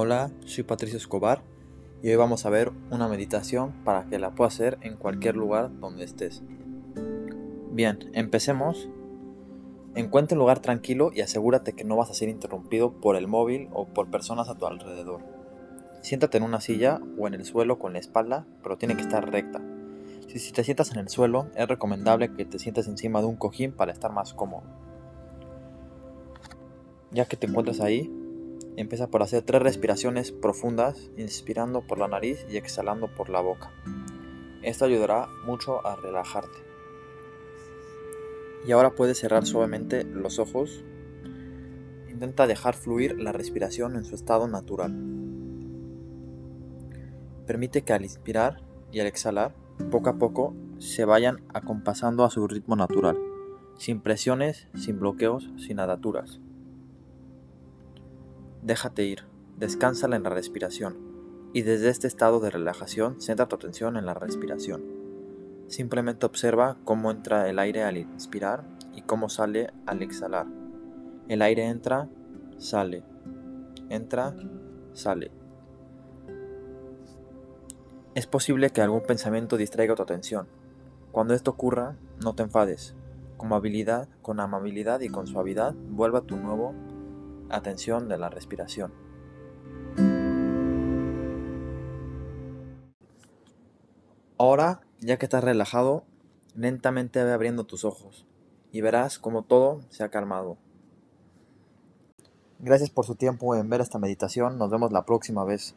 Hola, soy Patricio Escobar y hoy vamos a ver una meditación para que la puedas hacer en cualquier lugar donde estés. Bien, empecemos. Encuentra un lugar tranquilo y asegúrate que no vas a ser interrumpido por el móvil o por personas a tu alrededor. Siéntate en una silla o en el suelo con la espalda, pero tiene que estar recta. Si, te sientas en el suelo, es recomendable que te sientes encima de un cojín para estar más cómodo. Ya que te encuentras ahí, Empieza por hacer tres respiraciones profundas, inspirando por la nariz y exhalando por la boca. Esto ayudará mucho a relajarte. Y ahora puedes cerrar suavemente los ojos. Intenta dejar fluir la respiración en su estado natural. Permite que al inspirar y al exhalar, poco a poco, se vayan acompasando a su ritmo natural, sin presiones, sin bloqueos, sin adaturas. Déjate ir, descánsala en la respiración y desde este estado de relajación centra tu atención en la respiración. Simplemente observa cómo entra el aire al inspirar y cómo sale al exhalar. El aire entra, sale, entra, sale. Es posible que algún pensamiento distraiga tu atención. Cuando esto ocurra, no te enfades. Con amabilidad, con amabilidad y con suavidad, vuelva a tu nuevo atención de la respiración. Ahora, ya que estás relajado, lentamente ve abriendo tus ojos y verás como todo se ha calmado. Gracias por su tiempo en ver esta meditación. Nos vemos la próxima vez.